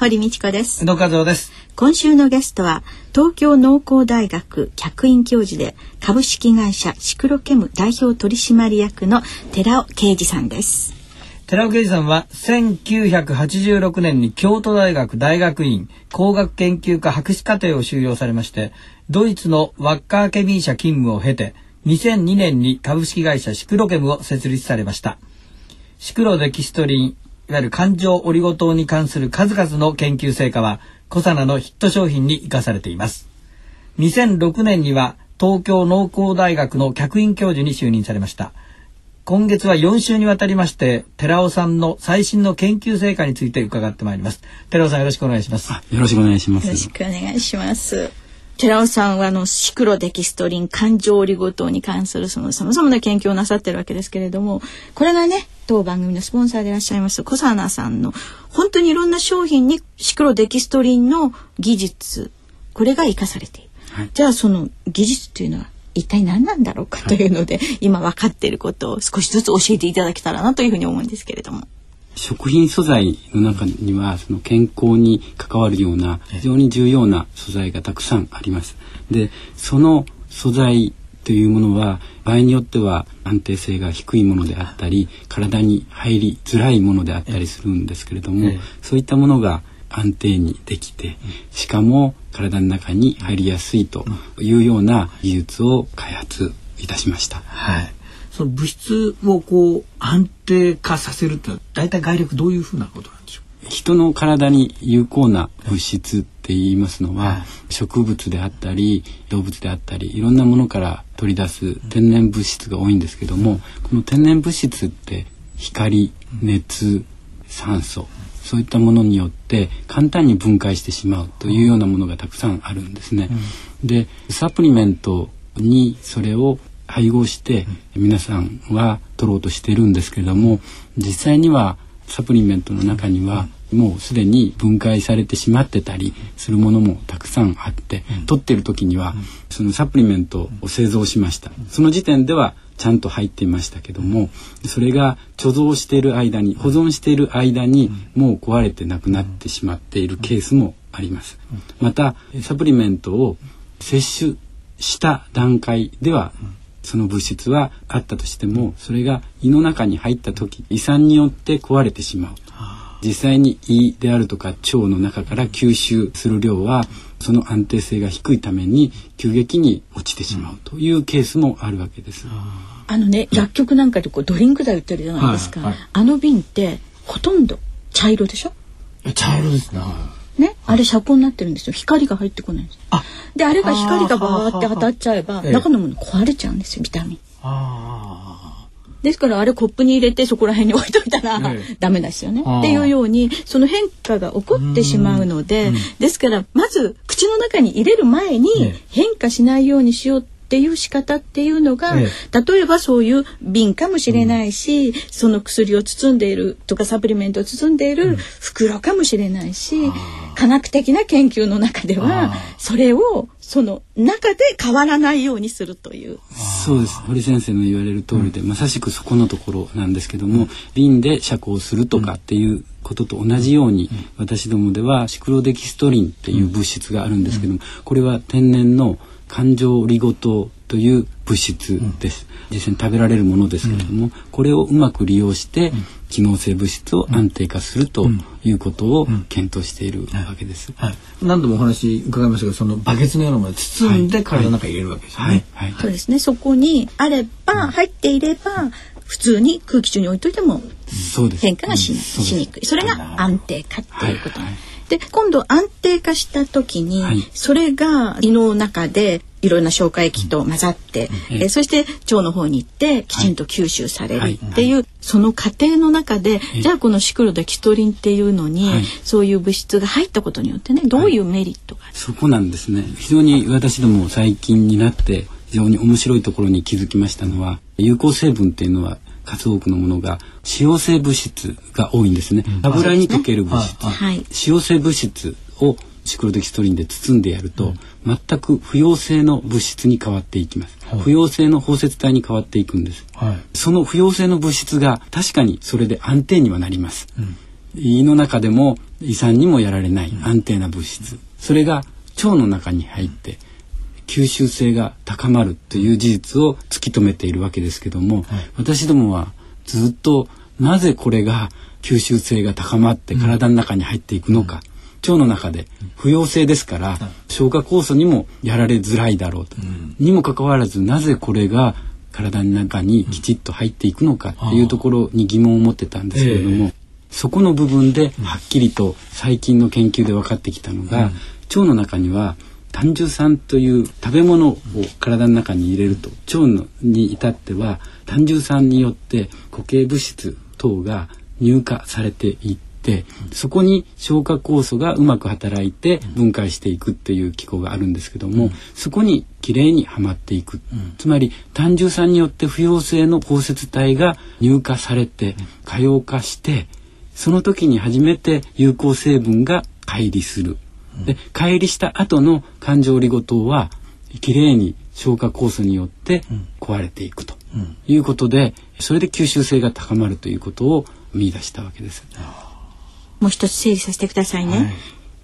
堀道子です。野和夫です。今週のゲストは東京農工大学客員教授で株式会社シクロケム代表取締役の寺尾啓二さんです。寺尾啓二さんは1986年に京都大学大学院工学研究科博士課程を修了されましてドイツのワッカーケミー社勤務を経て2002年に株式会社シクロケムを設立されました。シクロデキストリンいわゆる環状オリゴ糖に関する数々の研究成果はコサナのヒット商品に生かされています。2006年には東京農工大学の客員教授に就任されました。今月は4週にわたりまして寺尾さんの最新の研究成果について伺ってまいります。寺尾さんよろしくお願いします。よろしくお願いしますよろしくお願いします。寺尾さんはあのシクロデキストリン環状オリゴ糖に関するその様々な研究をなさってるわけですけれどもこれがね当番組のスポンサーでいらっしゃいます小佐奈さんの本当にいろんな商品にシクロデキストリンの技術これが生かされている、はい、じゃあその技術というのは一体何なんだろうかというので、はい、今分かっていることを少しずつ教えていただけたらなというふうに思うんですけれども。食品素材の中にはその健康に関わるような非常に重要な素材がたくさんあります。でその素材というものは場合によっては安定性が低いものであったり体に入りづらいものであったりするんですけれどもそういったものが安定にできてしかも体の中に入りやすいというような技術を開発いたしました。はい、その物質をこう安定化させると大体概略どういうふうなことなんでしょう？人の体に有効な物質って言いますのは、はい、植物であったり動物であったりいろんなものから取り出す天然物質が多いんですけども、この天然物質って光熱酸素そういったものによって簡単に分解してしまうというようなものがたくさんあるんですね。うん、でサプリメントにそれを配合して皆さんは取ろうとしてるんですけれども実際にはサプリメントの中にはもうすでに分解されてしまってたりするものもたくさんあって取ってる時にはそのサプリメントを製造しました。その時点ではちゃんと入っていましたけどもそれが貯蔵している間に保存している間にもう壊れてなくなってしまっているケースもあります。またサプリメントを摂取した段階ではその物質はあったとしてもそれが胃の中に入った時胃酸によって壊れてしまう。実際に胃であるとか腸の中から吸収する量はその安定性が低いために急激に落ちてしまうというケースもあるわけです。あのね薬局なんかでこうドリンク剤売ってるじゃないですか、はいはい、あの瓶ってほとんど茶色でしょ？茶色ですねね、あれ遮光になってるんですよ。光が入ってこないんです。あ。であれが光がバーって当たっちゃえば中のもの壊れちゃうんですよビタミン。ですからあれコップに入れてそこら辺に置いといたら、ダメですよね。っていうようにその変化が起こってしまうので、ですからまず口の中に入れる前に変化しないようにしようっていう仕方っていうのが、ええ、例えばそういう瓶かもしれないし、うん、その薬を包んでいるとかサプリメントを包んでいる袋かもしれないし、うん、科学的な研究の中ではそれをその中で変わらないようにするという。そうです。堀先生の言われる通りで、まさしくそこのところなんですけども、瓶で遮光するとかっていうことと同じように、私どもではシクロデキストリンっていう物質があるんですけども、これは天然の感情オリゴ糖という物質です、うん、実際に食べられるものですけれども、うん、これをうまく利用して、機能性物質を安定化するということを検討しているわけです。はい、何度もお話伺いましたが、そのバケツのようなもので包んで体の中に入れるわけですね。はい、はい、そうですね。そこにあれば、入っていれば、普通に空気中に置いといても変化がし,、にくいそれが安定化っていうこと、はいはい、で今度安定化した時に、はい、それが胃の中でいろんな消化液と混ざって、うん、えそして腸の方に行ってきちんと吸収されるっていう、その過程の中で、じゃあこのシクロデキストリンっていうのに、そういう物質が入ったことによってねどういうメリットがそこなんですね。非常に私ども最近になって非常に面白いところに気づきましたのは有効成分っていうのは数多くのものが使用性物質が多いんですね、うん、油に溶ける物質、はい、使用性物質をシクロデキストリンで包んでやると、うん、全く不溶性の物質に変わっていきます、はい、不溶性の包摂体に変わっていくんです、はい、その不溶性の物質が確かにそれで安定にはなります、うん、胃の中でも胃酸にもやられない安定な物質、それが腸の中に入って、吸収性が高まるという事実を突き止めているわけですけども、はい、私どもはずっとなぜこれが 吸収性が高まって体の中に入っていくのか、うん、腸の中で不溶性ですから、うん、消化酵素にもやられづらいだろうと、うん、にもかかわらずなぜこれが体の中にきちっと入っていくのかっていうところに疑問を持ってたんですけれども、えー、そこの部分ではっきりと最近の研究で分かってきたのが、腸の中には胆汁酸という食べ物を体の中に入れると腸のに至っては胆汁酸によって固形物質等が乳化されていってそこに消化酵素がうまく働いて分解していくっていう機構があるんですけども、そこにきれいにはまっていく、つまり胆汁酸によって不溶性の包摂体が乳化されて可溶化してその時に初めて有効成分が乖離するで乖離した後の環状リゴ糖はきれいに消化酵素によって壊れていくということでそれで吸収性が高まるということを見出したわけです。もう一つ整理させてくださいね。はい、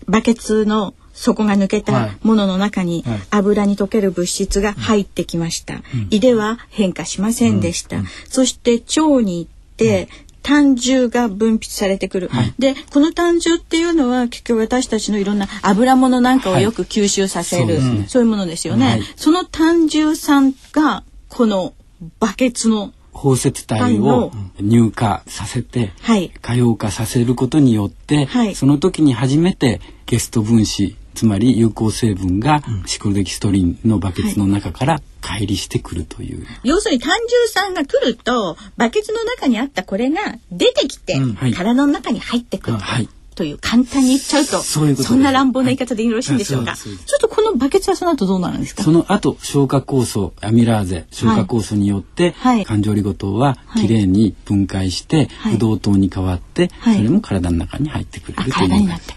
バケツの底が抜けたものの中に油に溶ける物質が入ってきました。胃では変化しませんでした。そして腸に行って胆汁が分泌されてくる、はい、でこの胆汁っていうのは結局私たちのいろんな油物なんかをよく吸収させる、はい、そういうものですよね、はい、その胆汁酸がこのバケツの包摂体を乳化させて、はい、可溶化させることによって、はい、その時に初めてゲスト分子つまり有効成分がシクロデキストリンのバケツの中から乖離してくるという、はい、要するに胆汁酸が来るとバケツの中にあったこれが出てきて、うん。はい、体の中に入ってくる、はい、とい。う簡単に言っちゃうとそういうことそんな乱暴な言い方でよろしいんでしょうか、はい、ちょっとこのバケツはその後どうなるんですか？その後消化酵素アミラーゼ消化酵素によって、はい、環状リゴ糖はきれいに分解して、ブドウ糖に変わって、それも体の中に入ってくるという、体になって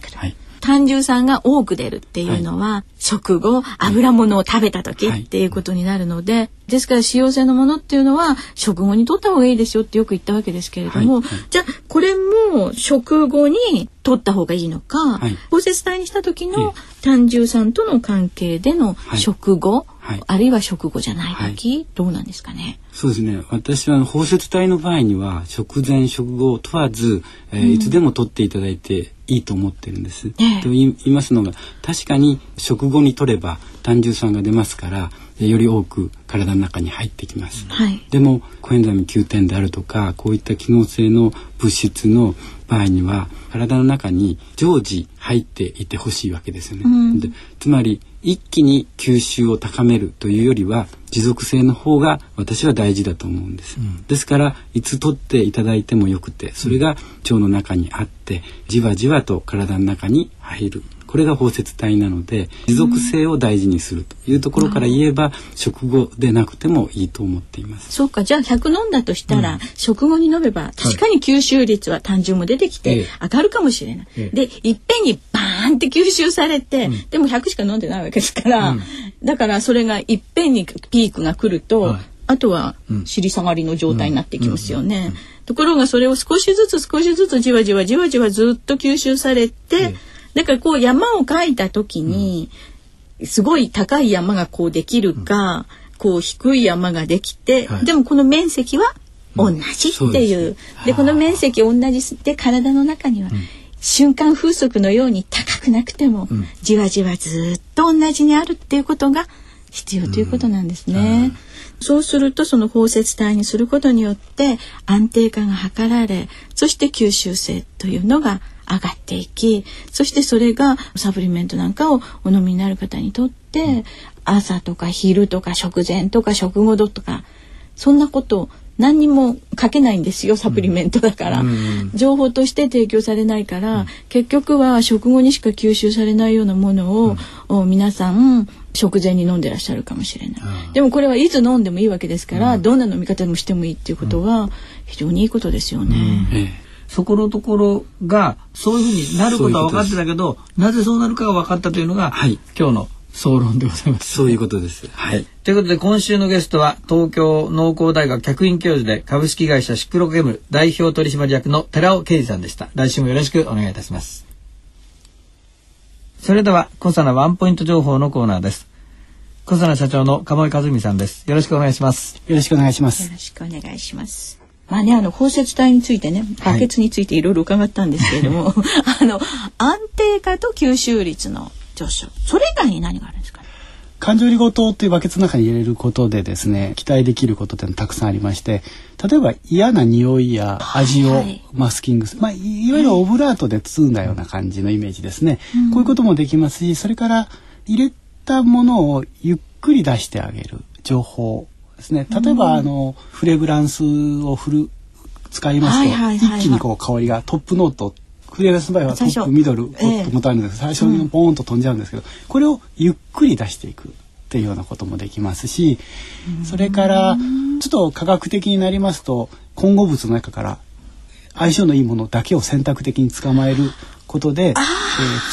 胆汁酸が多く出るっていうのは、はい、食後油物を食べた時っていうことになるので、はい、ですから使用性のものっていうのは食後に取った方がいいですよってよく言ったわけですけれども、はい、じゃあこれも食後に取った方がいいのか、包摂体にした時の胆汁酸との関係での食後、あるいは食後じゃない時、どうなんですかね？そうですね。私は包摂体の場合には食前食後問わず、えー、うん、いつでも取っていただいていいと思ってるんです。えと言いますのが確かに食後に取れば胆汁酸が出ますからより多く体の中に入ってきます。はい、でもコエンザミ Q10 であるとかこういった機能性の物質の場合には体の中に常時入っていてほしいわけですよね。うん、でつまり一気に吸収を高めるというよりは持続性の方が私は大事だと思うんです、うん、ですからいつ取っていただいてもよくてそれが腸の中にあってじわじわと体の中に入る。これが包摂体なので持続性を大事にするというところから言えば、うん、食後でなくてもいいと思っています。そうか。じゃあ100飲んだとしたら、うん、食後に飲めば確かに吸収率は単純も出てきて上がるかもしれない、ええ、でいっぺんにバーンって吸収されて、うん、でも100しか飲んでないわけですから、だからそれがいっぺんにピークが来ると、はいあとは尻下がりの状態になってきますよね。ところがそれを少しずつ少しずつじわじわじわじわずっと吸収されて、だからこう山を描いた時に、すごい高い山がこうできるか、こう低い山ができて、でもこの面積は同じっていう。でこの面積同じで体の中には、瞬間風速のように高くなくても、じわじわずっと同じにあるっていうことが必要ということなんですね。そうするとその包摂体にすることによって安定化が図られそして吸収性というのが上がっていきそしてそれがサプリメントなんかをお飲みになる方にとって朝とか昼とか食前とか食後とかそんなこと何にも書けないんですよサプリメントだから、うん、情報として提供されないから、うん、結局は食後にしか吸収されないようなものを、うん、皆さん食前に飲んでらっしゃるかもしれない、でもこれはいつ飲んでもいいわけですから、どんな飲み方でもしてもいいっていうことは非常にいいことですよね。そこのところがそういうふうになることは分かってたけどなぜそうなるかが分かったというのが、はい、今日の総論でございます。そういうことです。はい。ということで今週のゲストは東京農工大学客員教授で株式会社シクロゲム代表取締役の寺尾啓二さんでした。来週もよろしくお願いいたします。それでは小佐奈ワンポイント情報のコーナーです。小佐奈社長の鴨井和美さんです。よろしくお願いします。よろしくお願いします。よろしくお願いします。まあね、あの包摂体についてね、バケツについていろいろ伺ったんですけれども、はい、あの安定化と吸収率の上昇。それ以外に何があるんですか、感情リゴ糖というバケツの中に入れることでですね期待できることってたくさんありまして例えば嫌な匂いや味をマスキングする、はい、まあ、いわゆるオブラートで包んだような感じのイメージですね、うん、こういうこともできますしそれから入れたものをゆっくり出してあげる情報ですね。例えば、うん、あのフレグランスを振る使いますと、一気にこう香りがトップノートクリアレスの場合はトップミドルトップもあるんです。けど最初にボーンと飛んじゃうんですけど、これをゆっくり出していくっていうようなこともできますしそれからちょっと科学的になりますと混合物の中から相性のいいものだけを選択的に捕まえることで、えー、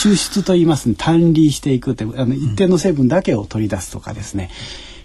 抽出と言いますね単離していくってあの一定の成分だけを取り出すとかですね、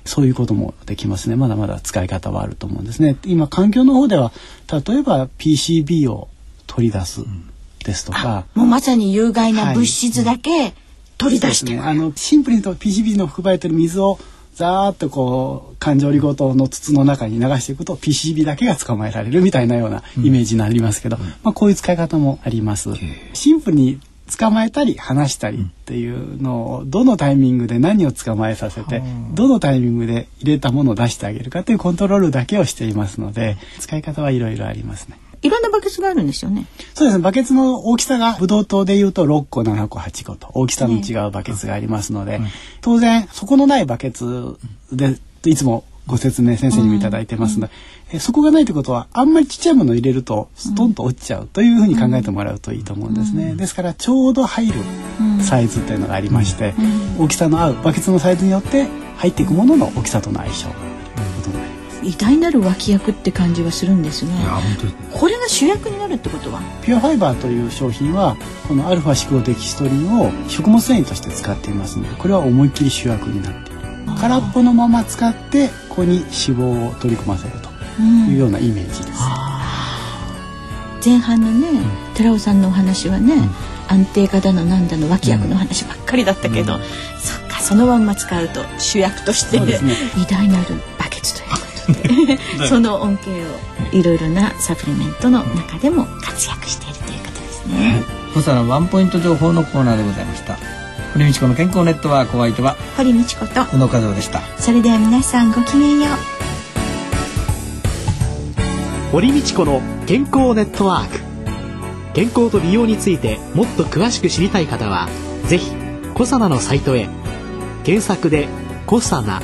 そういうこともできますね。まだまだ使い方はあると思うんですね。今環境の方では例えば PCB を取り出す、うんですとかもうまさに有害な物質だけ取り出して、はい。ね、あのシンプルに言うと PCB の含まれてる水をザーッとこう環状リゴ糖の筒の中に流していくと PCB だけが捕まえられるみたいなようなイメージになりますけど、うん、まあ、こういう使い方もあります。シンプルに捕まえたり離したりっていうのをどのタイミングで何を捕まえさせてどのタイミングで入れたものを出してあげるかというコントロールだけをしていますので使い方はいろいろありますね。いろんなバケツがあるんですよね。そうですね。バケツの大きさがブドウ糖でいうと6個、7個、8個と大きさの違うバケツがありますので、ね、当然そこのないバケツでいつもご説明先生にも頂いてますので、うん、えそこがないということはあんまりちっちゃいものを入れるとストンと落ちちゃうというふうに考えてもらうといいと思うんですね。うん、ですからちょうど入るサイズというのがありまして、大きさの合うバケツのサイズによって入っていくものの大きさとの相性。が偉大なる脇役って感じはするんですね。これが主役になるってことは？ピュアファイバーという商品はこのアルファシクロデキストリンを食物繊維として使っていますのでこれは思いっきり主役になっている。空っぽのまま使ってここに脂肪を取り込ませるというようなイメージです、うん、前半のね、うん、寺尾さんのお話はね、うん、安定化だのなんだの脇役の話ばっかりだったけど、そっかそのまんま使うと主役として、ね、偉大なる その恩恵をいろいろなサプリメントの中でも活躍しているということですね。小佐のワンポイント情報のコーナーでございました。堀道子の健康ネットワークお相手は堀道子と宇野和夫でした。それでは皆さんごきげんよう。堀道子の健康ネットワーク。健康と美容についてもっと詳しく知りたい方は、ぜひ、コサナのサイトへ、検索で、コサナ、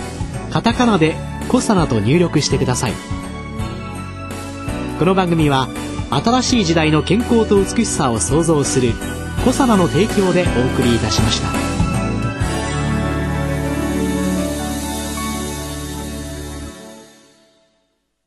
カタカナでコサナと入力してくださいこの番組は新しい時代の健康と美しさを創造するコサナの提供でお送りいたしました。